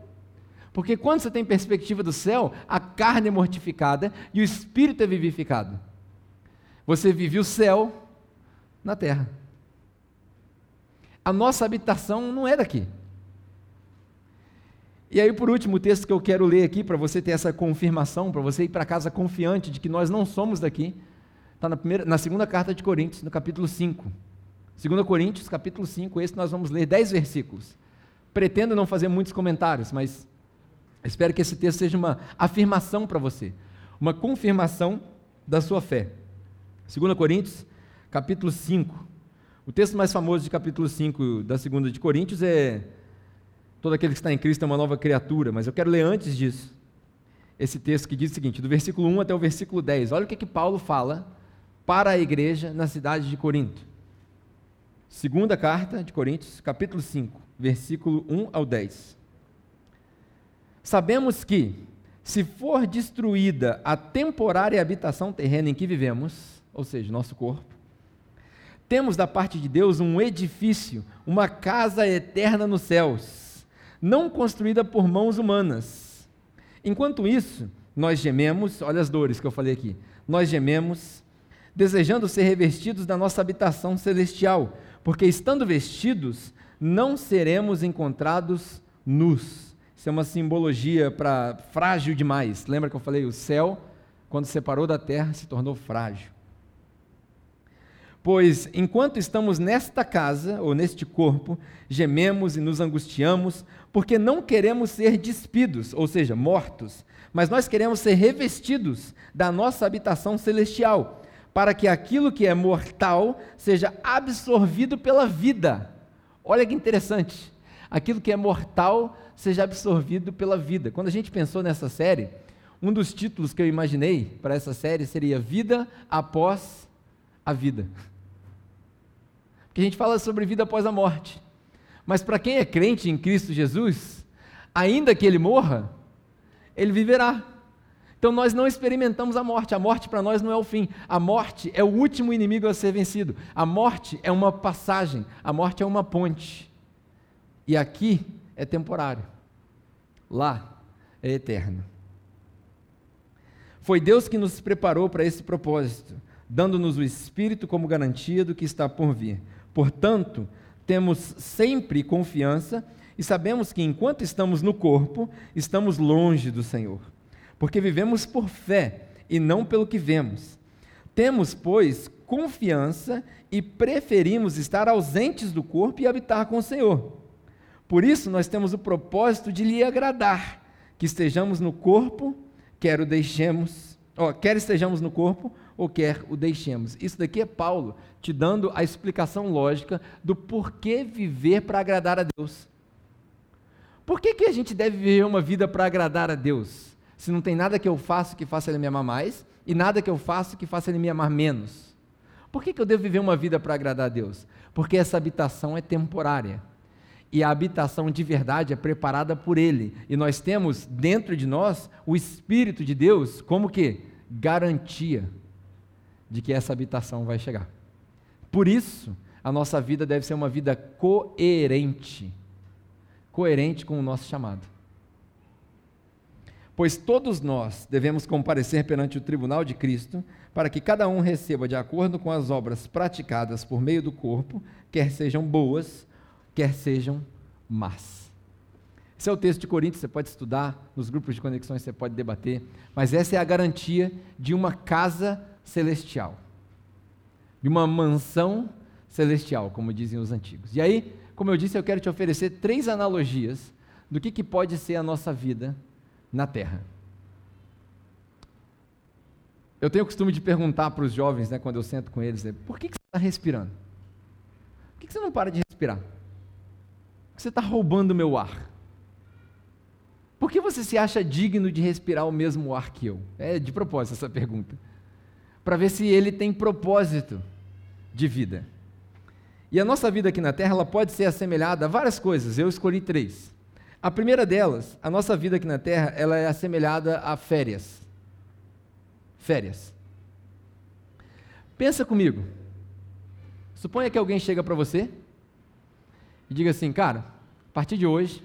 Porque quando você tem perspectiva do céu, a carne é mortificada e o espírito é vivificado. Você vive o céu na terra. A nossa habitação não é daqui. E aí, por último, o texto que eu quero ler aqui, para você ter essa confirmação, para você ir para casa confiante de que nós não somos daqui, está na, na segunda carta de Coríntios, no capítulo 5. 2 Coríntios, capítulo 5, esse nós vamos ler 10 versículos. Pretendo não fazer muitos comentários, mas espero que esse texto seja uma afirmação para você, uma confirmação da sua fé. 2 Coríntios, capítulo 5. O texto mais famoso de capítulo 5 da segunda de Coríntios é todo aquele que está em Cristo é uma nova criatura, mas eu quero ler antes disso esse texto que diz o seguinte, do versículo 1 até o versículo 10. Olha o que, que Paulo fala para a igreja na cidade de Corinto. Segunda carta de Coríntios, capítulo 5, versículo 1 ao 10. Sabemos que, se for destruída a temporária habitação terrena em que vivemos, ou seja, nosso corpo, temos da parte de Deus um edifício, uma casa eterna nos céus não construída por mãos humanas. Enquanto isso, nós gememos, olha as dores que eu falei aqui, nós gememos, desejando ser revestidos da nossa habitação celestial, porque estando vestidos, não seremos encontrados nus. Isso é uma simbologia para frágil demais. Lembra que eu falei? O céu, quando separou da terra, se tornou frágil. Pois enquanto estamos nesta casa, ou neste corpo, gememos e nos angustiamos, porque não queremos ser despidos, ou seja, mortos, mas nós queremos ser revestidos da nossa habitação celestial, para que aquilo que é mortal seja absorvido pela vida. Olha que interessante. Aquilo que é mortal seja absorvido pela vida. Quando a gente pensou nessa série, um dos títulos que eu imaginei para essa série seria Vida após a Vida. Porque a gente fala sobre vida após a morte. Mas para quem é crente em Cristo Jesus, ainda que ele morra, ele viverá. Então nós não experimentamos a morte. A morte para nós não é o fim. A morte é o último inimigo a ser vencido. A morte é uma passagem. A morte é uma ponte. E aqui é temporário. Lá é eterno. Foi Deus que nos preparou para esse propósito, dando-nos o Espírito como garantia do que está por vir. Portanto, temos sempre confiança e sabemos que enquanto estamos no corpo, estamos longe do Senhor, porque vivemos por fé e não pelo que vemos. Temos, pois, confiança e preferimos estar ausentes do corpo e habitar com o Senhor. Por isso, nós temos o propósito de lhe agradar, que estejamos no corpo quer o deixemos, ó, quer estejamos no corpo ou quer o deixemos. Isso daqui é Paulo te dando a explicação lógica do porquê viver para agradar a Deus. Por que, que a gente deve viver uma vida para agradar a Deus? Se não tem nada que eu faço que faça Ele me amar mais e nada que eu faço que faça Ele me amar menos. Por que, que eu devo viver uma vida para agradar a Deus? Porque essa habitação é temporária e a habitação de verdade é preparada por Ele. E nós temos dentro de nós o Espírito de Deus como que? Garantia de que essa habitação vai chegar. Por isso, a nossa vida deve ser uma vida coerente coerente com o nosso chamado. Pois todos nós devemos comparecer perante o tribunal de Cristo, para que cada um receba de acordo com as obras praticadas por meio do corpo, quer sejam boas quer sejam más. Esse é o texto de Coríntios, você pode estudar, nos grupos de conexões você pode debater, mas essa é a garantia de uma casa celestial, de uma mansão celestial, como dizem os antigos. E aí, como eu disse, eu quero te oferecer três analogias do que, que pode ser a nossa vida na Terra. Eu tenho o costume de perguntar para os jovens, né, quando eu sento com eles, né, por que, que você está respirando? Por que, que você não para de respirar? Você está roubando o meu ar. Por que você se acha digno de respirar o mesmo ar que eu? É de propósito essa pergunta. Para ver se ele tem propósito de vida. E a nossa vida aqui na Terra ela pode ser assemelhada a várias coisas. Eu escolhi três. A primeira delas, a nossa vida aqui na Terra, ela é assemelhada a férias. Férias. Pensa comigo. Suponha que alguém chega para você e diga assim, cara, a partir de hoje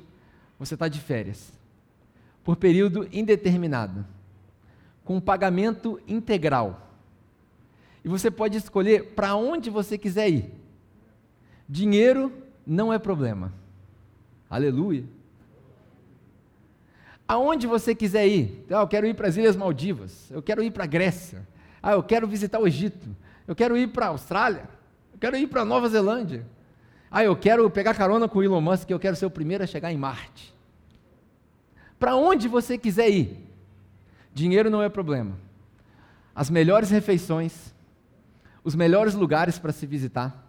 você está de férias, por período indeterminado, com pagamento integral. E você pode escolher para onde você quiser ir. Dinheiro não é problema. Aleluia. Aonde você quiser ir. Ah, eu quero ir para as Ilhas Maldivas. Eu quero ir para a Grécia. Ah, eu quero visitar o Egito. Eu quero ir para a Austrália. Eu quero ir para a Nova Zelândia. Ah, eu quero pegar carona com o Elon Musk, eu quero ser o primeiro a chegar em Marte. Para onde você quiser ir, dinheiro não é problema. As melhores refeições, os melhores lugares para se visitar,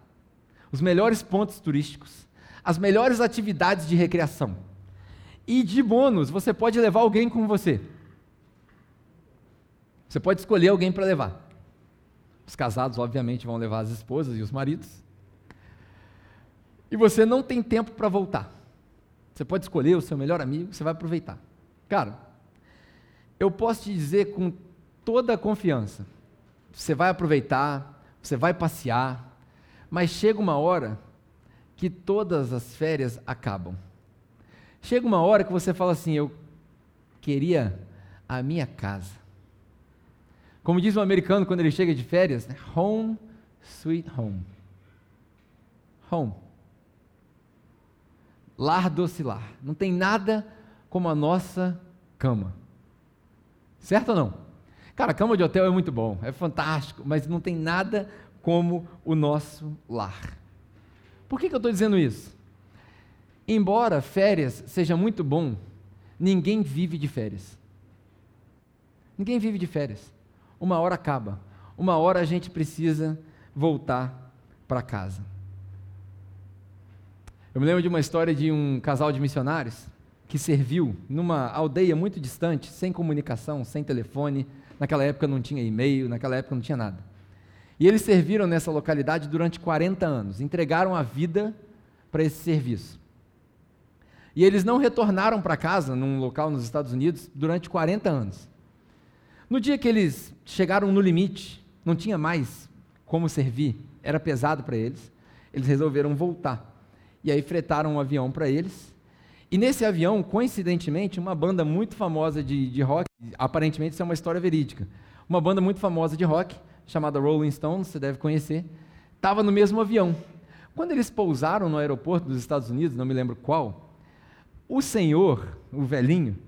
os melhores pontos turísticos, as melhores atividades de recreação. E de bônus, você pode levar alguém com você. Você pode escolher alguém para levar. Os casados, obviamente, vão levar as esposas e os maridos e você não tem tempo para voltar. Você pode escolher o seu melhor amigo, você vai aproveitar. Cara, eu posso te dizer com toda a confiança: você vai aproveitar, você vai passear, mas chega uma hora que todas as férias acabam. Chega uma hora que você fala assim: eu queria a minha casa. Como diz um americano quando ele chega de férias, né? home, sweet home. Home lar docilar. Não tem nada como a nossa cama. Certo ou não? Cara, cama de hotel é muito bom, é fantástico, mas não tem nada como o nosso lar. Por que, que eu estou dizendo isso? Embora férias seja muito bom, ninguém vive de férias. Ninguém vive de férias. Uma hora acaba. Uma hora a gente precisa voltar para casa. Eu me lembro de uma história de um casal de missionários que serviu numa aldeia muito distante, sem comunicação, sem telefone. Naquela época não tinha e-mail, naquela época não tinha nada. E eles serviram nessa localidade durante 40 anos, entregaram a vida para esse serviço. E eles não retornaram para casa, num local nos Estados Unidos, durante 40 anos. No dia que eles chegaram no limite, não tinha mais como servir, era pesado para eles, eles resolveram voltar. E aí fretaram um avião para eles. E nesse avião, coincidentemente, uma banda muito famosa de, de rock, aparentemente isso é uma história verídica, uma banda muito famosa de rock, chamada Rolling Stones, você deve conhecer, estava no mesmo avião. Quando eles pousaram no aeroporto dos Estados Unidos, não me lembro qual, o senhor, o velhinho,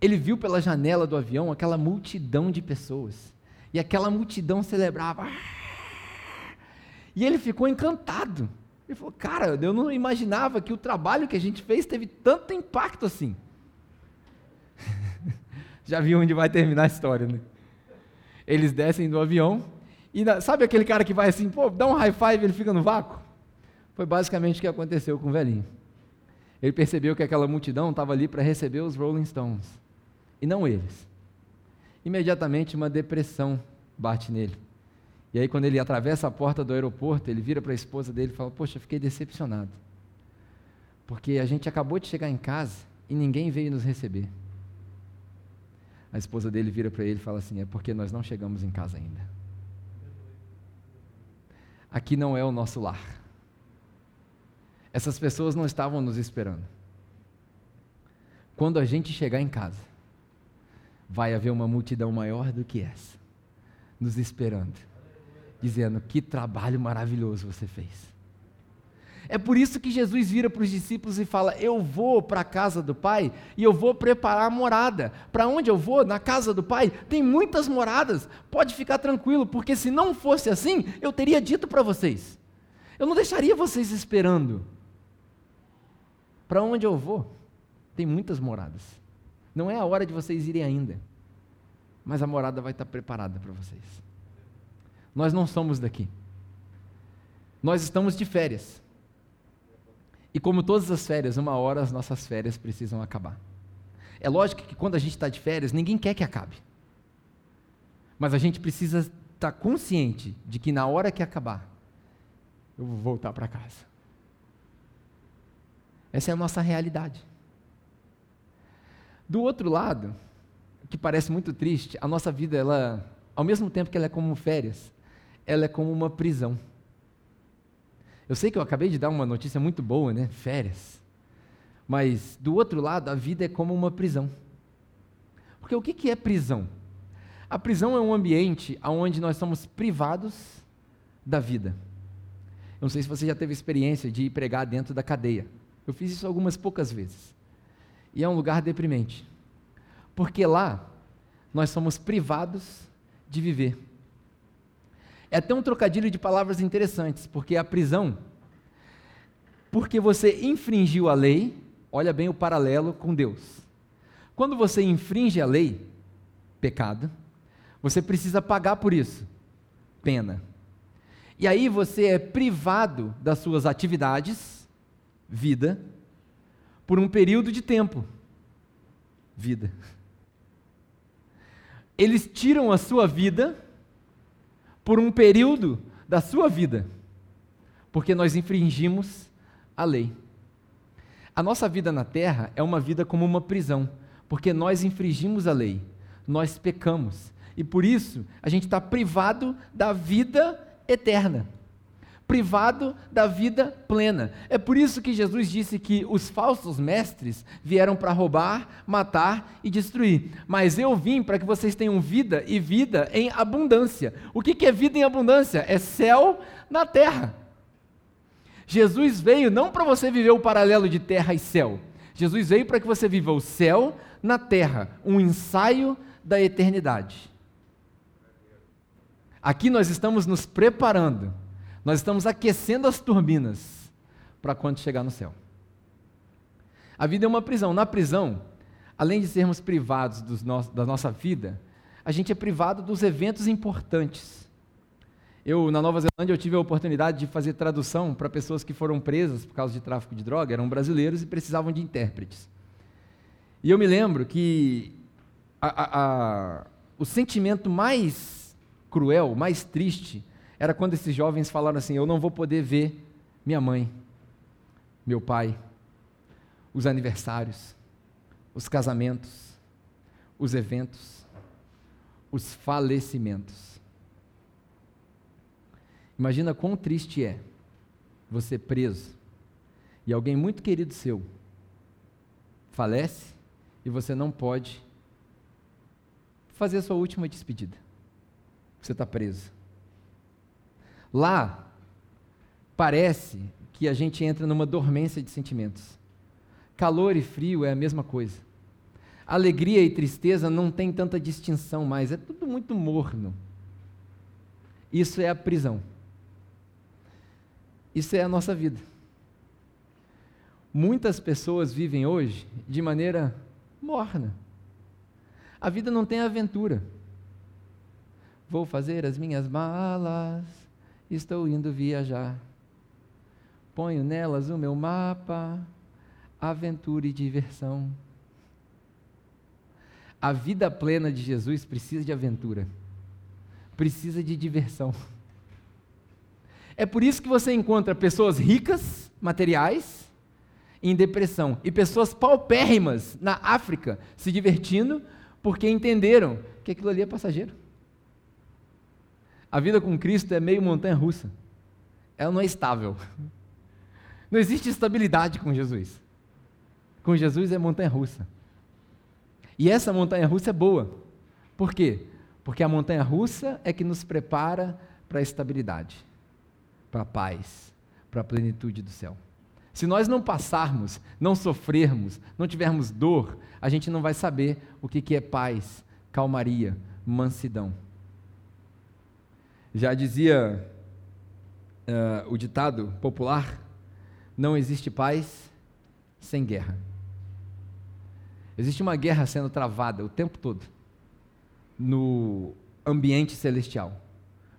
ele viu pela janela do avião aquela multidão de pessoas. E aquela multidão celebrava. E ele ficou encantado. Ele falou: Cara, eu não imaginava que o trabalho que a gente fez teve tanto impacto assim. Já viu onde vai terminar a história, né? Eles descem do avião e sabe aquele cara que vai assim, pô, dá um high five e ele fica no vácuo? Foi basicamente o que aconteceu com o velhinho ele percebeu que aquela multidão estava ali para receber os Rolling Stones, e não eles. Imediatamente uma depressão bate nele. E aí, quando ele atravessa a porta do aeroporto, ele vira para a esposa dele e fala: Poxa, fiquei decepcionado. Porque a gente acabou de chegar em casa e ninguém veio nos receber. A esposa dele vira para ele e fala assim: É porque nós não chegamos em casa ainda. Aqui não é o nosso lar. Essas pessoas não estavam nos esperando. Quando a gente chegar em casa, vai haver uma multidão maior do que essa, nos esperando, dizendo: Que trabalho maravilhoso você fez. É por isso que Jesus vira para os discípulos e fala: Eu vou para a casa do Pai e eu vou preparar a morada. Para onde eu vou? Na casa do Pai? Tem muitas moradas. Pode ficar tranquilo, porque se não fosse assim, eu teria dito para vocês. Eu não deixaria vocês esperando. Para onde eu vou? Tem muitas moradas. Não é a hora de vocês irem ainda. Mas a morada vai estar preparada para vocês. Nós não somos daqui. Nós estamos de férias. E como todas as férias, uma hora as nossas férias precisam acabar. É lógico que quando a gente está de férias, ninguém quer que acabe. Mas a gente precisa estar consciente de que na hora que acabar, eu vou voltar para casa. Essa é a nossa realidade. Do outro lado, que parece muito triste, a nossa vida, ela, ao mesmo tempo que ela é como férias, ela é como uma prisão. Eu sei que eu acabei de dar uma notícia muito boa, né? Férias. Mas, do outro lado, a vida é como uma prisão. Porque o que é prisão? A prisão é um ambiente onde nós somos privados da vida. Eu não sei se você já teve experiência de pregar dentro da cadeia. Eu fiz isso algumas poucas vezes. E é um lugar deprimente. Porque lá nós somos privados de viver. É até um trocadilho de palavras interessantes, porque a prisão, porque você infringiu a lei, olha bem o paralelo com Deus. Quando você infringe a lei, pecado, você precisa pagar por isso, pena. E aí você é privado das suas atividades, vida, por um período de tempo, vida. Eles tiram a sua vida por um período da sua vida, porque nós infringimos a lei. A nossa vida na terra é uma vida como uma prisão, porque nós infringimos a lei, nós pecamos, e por isso a gente está privado da vida eterna privado da vida plena. É por isso que Jesus disse que os falsos mestres vieram para roubar, matar e destruir. Mas eu vim para que vocês tenham vida e vida em abundância. O que é vida em abundância? É céu na terra. Jesus veio não para você viver o paralelo de terra e céu. Jesus veio para que você viva o céu na terra, um ensaio da eternidade. Aqui nós estamos nos preparando nós estamos aquecendo as turbinas para quando chegar no céu. A vida é uma prisão. Na prisão, além de sermos privados no da nossa vida, a gente é privado dos eventos importantes. Eu, na Nova Zelândia, eu tive a oportunidade de fazer tradução para pessoas que foram presas por causa de tráfico de droga, eram brasileiros e precisavam de intérpretes. E eu me lembro que a, a, a, o sentimento mais cruel, mais triste, era quando esses jovens falaram assim: Eu não vou poder ver minha mãe, meu pai, os aniversários, os casamentos, os eventos, os falecimentos. Imagina quão triste é você preso e alguém muito querido seu falece e você não pode fazer a sua última despedida. Você está preso. Lá, parece que a gente entra numa dormência de sentimentos. Calor e frio é a mesma coisa. Alegria e tristeza não tem tanta distinção mais, é tudo muito morno. Isso é a prisão. Isso é a nossa vida. Muitas pessoas vivem hoje de maneira morna. A vida não tem aventura. Vou fazer as minhas malas, estou indo viajar. Ponho nelas o meu mapa, aventura e diversão. A vida plena de Jesus precisa de aventura, precisa de diversão. É por isso que você encontra pessoas ricas, materiais, em depressão, e pessoas paupérrimas na África se divertindo porque entenderam que aquilo ali é passageiro. A vida com Cristo é meio montanha russa. Ela não é estável. Não existe estabilidade com Jesus. Com Jesus é montanha russa. E essa montanha russa é boa. Por quê? Porque a montanha russa é que nos prepara para a estabilidade, para a paz, para a plenitude do céu. Se nós não passarmos, não sofrermos, não tivermos dor, a gente não vai saber o que é paz, calmaria, mansidão. Já dizia uh, o ditado popular: não existe paz sem guerra. Existe uma guerra sendo travada o tempo todo no ambiente celestial,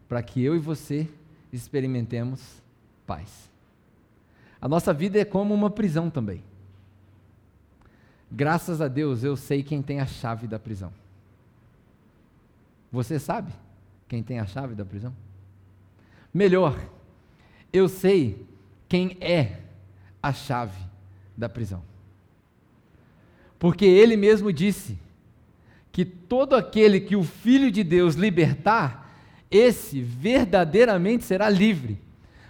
para que eu e você experimentemos paz. A nossa vida é como uma prisão também. Graças a Deus eu sei quem tem a chave da prisão. Você sabe? Quem tem a chave da prisão? Melhor, eu sei quem é a chave da prisão. Porque ele mesmo disse que todo aquele que o Filho de Deus libertar, esse verdadeiramente será livre.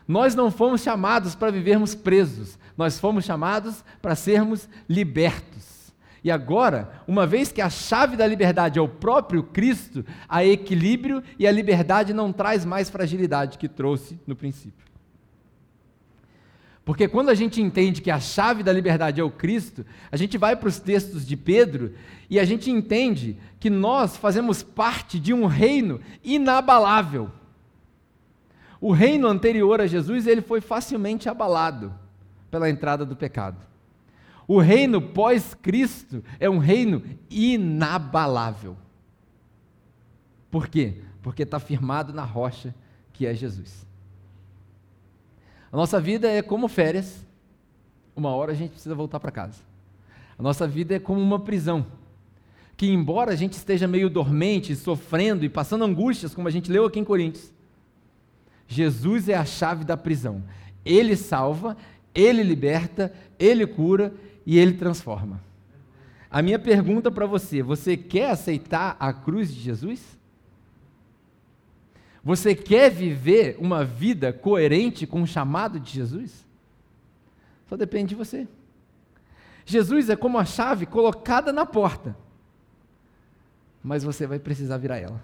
Nós não fomos chamados para vivermos presos, nós fomos chamados para sermos libertos. E agora, uma vez que a chave da liberdade é o próprio Cristo, há equilíbrio e a liberdade não traz mais fragilidade que trouxe no princípio. Porque quando a gente entende que a chave da liberdade é o Cristo, a gente vai para os textos de Pedro e a gente entende que nós fazemos parte de um reino inabalável. O reino anterior a Jesus, ele foi facilmente abalado pela entrada do pecado. O reino pós-Cristo é um reino inabalável. Por quê? Porque está firmado na rocha que é Jesus. A nossa vida é como férias, uma hora a gente precisa voltar para casa. A nossa vida é como uma prisão, que embora a gente esteja meio dormente, sofrendo e passando angústias, como a gente leu aqui em Coríntios, Jesus é a chave da prisão. Ele salva, ele liberta, ele cura e ele transforma. A minha pergunta para você: você quer aceitar a cruz de Jesus? Você quer viver uma vida coerente com o chamado de Jesus? Só depende de você. Jesus é como a chave colocada na porta, mas você vai precisar virar ela.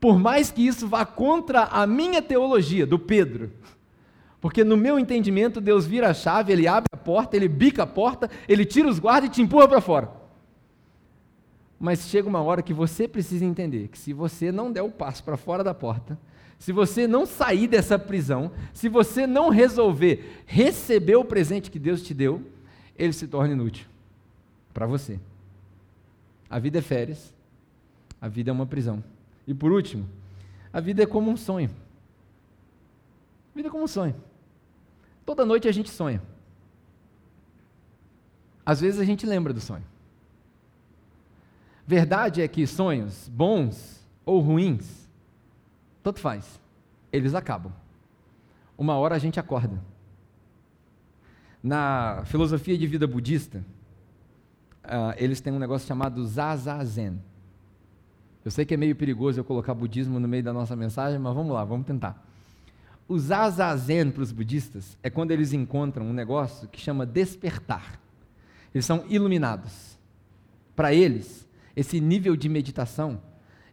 Por mais que isso vá contra a minha teologia, do Pedro, porque no meu entendimento, Deus vira a chave, ele abre a porta, ele bica a porta, ele tira os guardas e te empurra para fora. Mas chega uma hora que você precisa entender que se você não der o passo para fora da porta, se você não sair dessa prisão, se você não resolver receber o presente que Deus te deu, ele se torna inútil para você. A vida é férias, a vida é uma prisão. E por último, a vida é como um sonho. A vida é como um sonho. Toda noite a gente sonha. às vezes a gente lembra do sonho. Verdade é que sonhos bons ou ruins, tanto faz, eles acabam. Uma hora a gente acorda. Na filosofia de vida budista, uh, eles têm um negócio chamado Zazazen. Eu sei que é meio perigoso eu colocar budismo no meio da nossa mensagem, mas vamos lá, vamos tentar. O Zazazen para os budistas é quando eles encontram um negócio que chama despertar. Eles são iluminados. Para eles, esse nível de meditação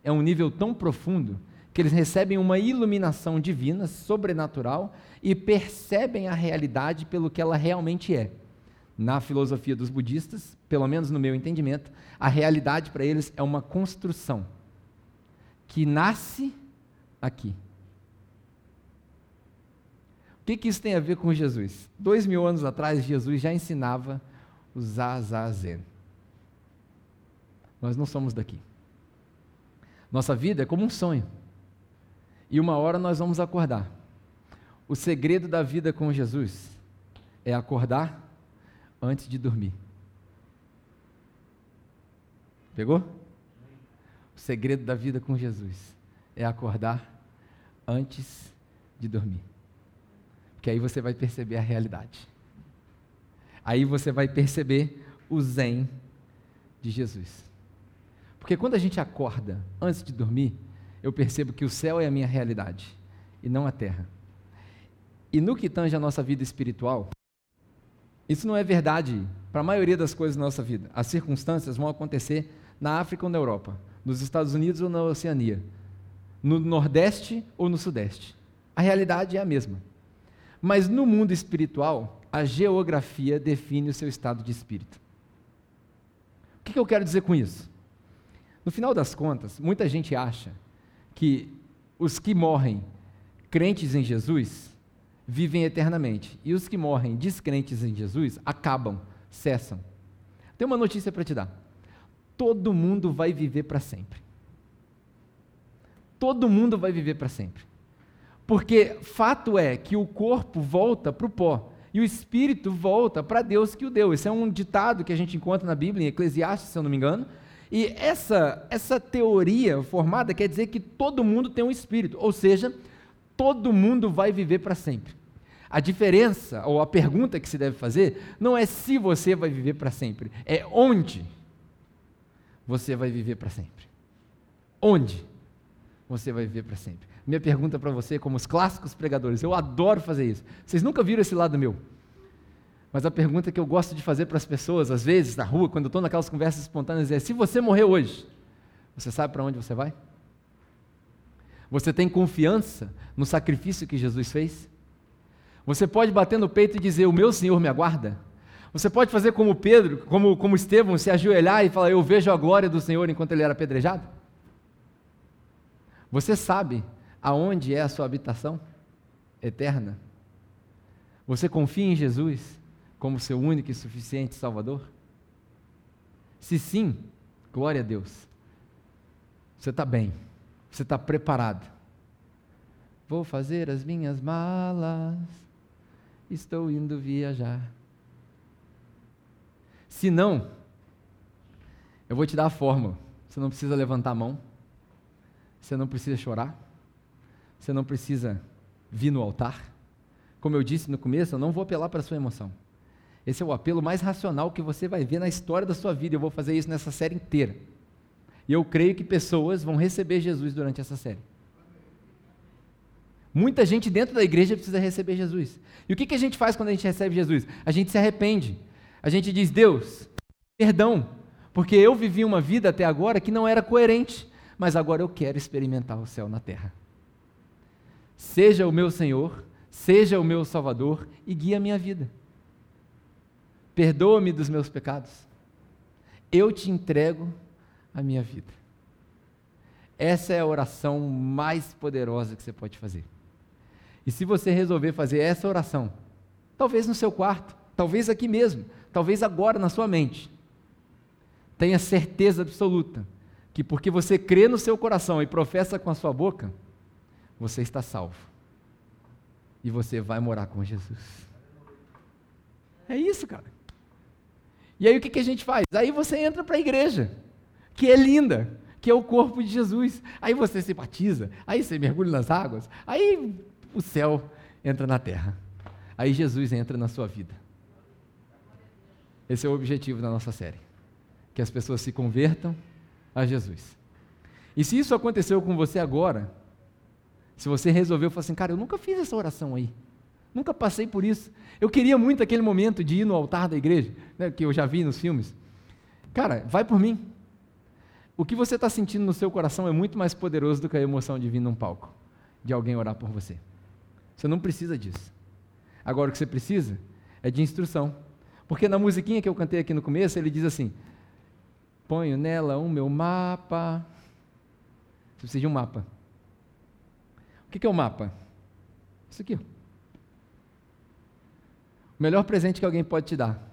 é um nível tão profundo que eles recebem uma iluminação divina, sobrenatural, e percebem a realidade pelo que ela realmente é. Na filosofia dos budistas, pelo menos no meu entendimento, a realidade para eles é uma construção que nasce aqui. O que, que isso tem a ver com Jesus? Dois mil anos atrás, Jesus já ensinava o Zazazen. Nós não somos daqui. Nossa vida é como um sonho. E uma hora nós vamos acordar. O segredo da vida com Jesus é acordar antes de dormir. Pegou? O segredo da vida com Jesus é acordar antes de dormir. Porque aí você vai perceber a realidade. Aí você vai perceber o zen de Jesus. Porque quando a gente acorda antes de dormir, eu percebo que o céu é a minha realidade e não a terra. E no que tange a nossa vida espiritual, isso não é verdade para a maioria das coisas da nossa vida. As circunstâncias vão acontecer na África ou na Europa, nos Estados Unidos ou na Oceania, no Nordeste ou no Sudeste. A realidade é a mesma. Mas no mundo espiritual, a geografia define o seu estado de espírito. O que, eu quero dizer com isso? No final das contas, muita gente acha que os que morrem crentes em Jesus vivem eternamente e os que morrem descrentes em Jesus acabam, cessam. Tem uma notícia para te dar. Todo mundo vai viver para sempre. Todo mundo vai viver para sempre. Porque fato é que o corpo volta para o pó e o espírito volta para Deus que o deu. Esse é um ditado que a gente encontra na Bíblia, em Eclesiastes, se eu não me engano. E essa, essa teoria formada quer dizer que todo mundo tem um espírito, ou seja, todo mundo vai viver para sempre. A diferença, ou a pergunta que se deve fazer, não é se você vai viver para sempre, é onde você vai viver para sempre. Onde você vai viver para sempre. Minha pergunta para você, como os clássicos pregadores, eu adoro fazer isso. Vocês nunca viram esse lado meu? Mas a pergunta que eu gosto de fazer para as pessoas, às vezes, na rua, quando eu estou naquelas conversas espontâneas, é: se você morrer hoje, você sabe para onde você vai? Você tem confiança no sacrifício que Jesus fez? Você pode bater no peito e dizer: O meu Senhor me aguarda? Você pode fazer como Pedro, como, como Estevão, se ajoelhar e falar: Eu vejo a glória do Senhor enquanto ele era apedrejado? Você sabe aonde é a sua habitação eterna? Você confia em Jesus? como seu único e suficiente Salvador? Se sim, glória a Deus. Você está bem, você está preparado. Vou fazer as minhas malas, estou indo viajar. Se não, eu vou te dar a fórmula. Você não precisa levantar a mão, você não precisa chorar, você não precisa vir no altar. Como eu disse no começo, eu não vou apelar para a sua emoção. Esse é o apelo mais racional que você vai ver na história da sua vida. Eu vou fazer isso nessa série inteira. E eu creio que pessoas vão receber Jesus durante essa série. Muita gente dentro da igreja precisa receber Jesus. E o que, que a gente faz quando a gente recebe Jesus? A gente se arrepende. A gente diz: Deus, perdão, porque eu vivi uma vida até agora que não era coerente, mas agora eu quero experimentar o céu na terra. Seja o meu Senhor, seja o meu Salvador e guia a minha vida perdoa-me dos meus pecados. Eu te entrego a minha vida. Essa é a oração mais poderosa que você pode fazer. E se você resolver fazer essa oração, talvez no seu quarto, talvez aqui mesmo, talvez agora na sua mente, tenha certeza absoluta que porque você crê no seu coração e professa com a sua boca, você está salvo. E você vai morar com Jesus. É isso, cara. E aí o que, que a gente faz? Aí você entra para a igreja, que é linda, que é o corpo de Jesus. Aí você se batiza, aí você mergulha nas águas, aí o céu entra na terra. Aí Jesus entra na sua vida. Esse é o objetivo da nossa série. Que as pessoas se convertam a Jesus. E se isso aconteceu com você agora, se você resolveu falar assim, cara, eu nunca fiz essa oração aí, nunca passei por isso. Eu queria muito aquele momento de ir no altar da igreja, né, que eu já vi nos filmes. Cara, vai por mim. O que você está sentindo no seu coração é muito mais poderoso do que a emoção de vir num palco, de alguém orar por você. Você não precisa disso. Agora o que você precisa é de instrução. Porque na musiquinha que eu cantei aqui no começo, ele diz assim: ponho nela o meu mapa. Você precisa de um mapa. O que é o mapa? Isso aqui. O melhor presente que alguém pode te dar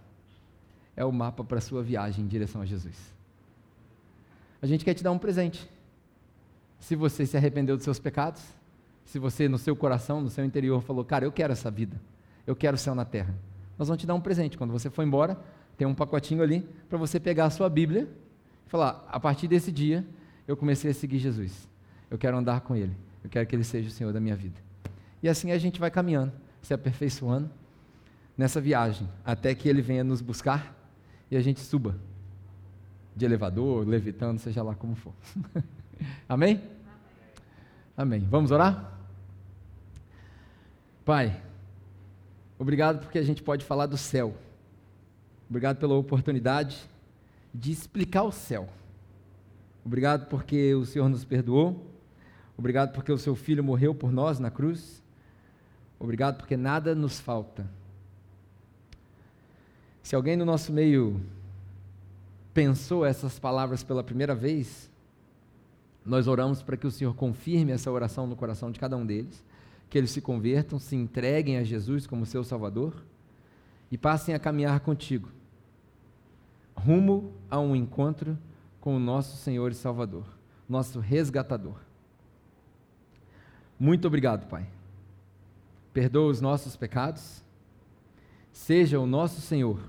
é o mapa para a sua viagem em direção a Jesus. A gente quer te dar um presente. Se você se arrependeu dos seus pecados, se você no seu coração, no seu interior falou, cara, eu quero essa vida, eu quero o céu na terra, nós vamos te dar um presente. Quando você for embora, tem um pacotinho ali para você pegar a sua Bíblia e falar: a partir desse dia, eu comecei a seguir Jesus. Eu quero andar com Ele. Eu quero que Ele seja o Senhor da minha vida. E assim a gente vai caminhando, se aperfeiçoando nessa viagem, até que Ele venha nos buscar e a gente suba de elevador, levitando, seja lá como for. Amém? Amém. Vamos orar? Pai, obrigado porque a gente pode falar do céu. Obrigado pela oportunidade de explicar o céu. Obrigado porque o Senhor nos perdoou. Obrigado porque o seu filho morreu por nós na cruz. Obrigado porque nada nos falta. Se alguém no nosso meio pensou essas palavras pela primeira vez, nós oramos para que o Senhor confirme essa oração no coração de cada um deles, que eles se convertam, se entreguem a Jesus como seu Salvador e passem a caminhar contigo, rumo a um encontro com o nosso Senhor e Salvador, nosso resgatador. Muito obrigado, Pai. Perdoa os nossos pecados, seja o nosso Senhor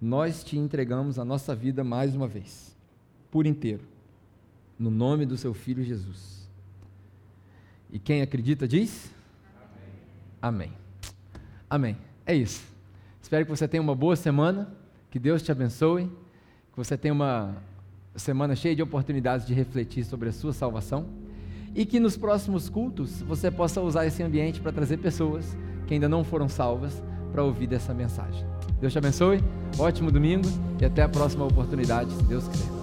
nós te entregamos a nossa vida mais uma vez, por inteiro, no nome do seu Filho Jesus. E quem acredita diz? Amém. Amém. Amém. É isso. Espero que você tenha uma boa semana, que Deus te abençoe, que você tenha uma semana cheia de oportunidades de refletir sobre a sua salvação e que nos próximos cultos você possa usar esse ambiente para trazer pessoas que ainda não foram salvas para ouvir dessa mensagem. Deus te abençoe, ótimo domingo e até a próxima oportunidade, se Deus quiser.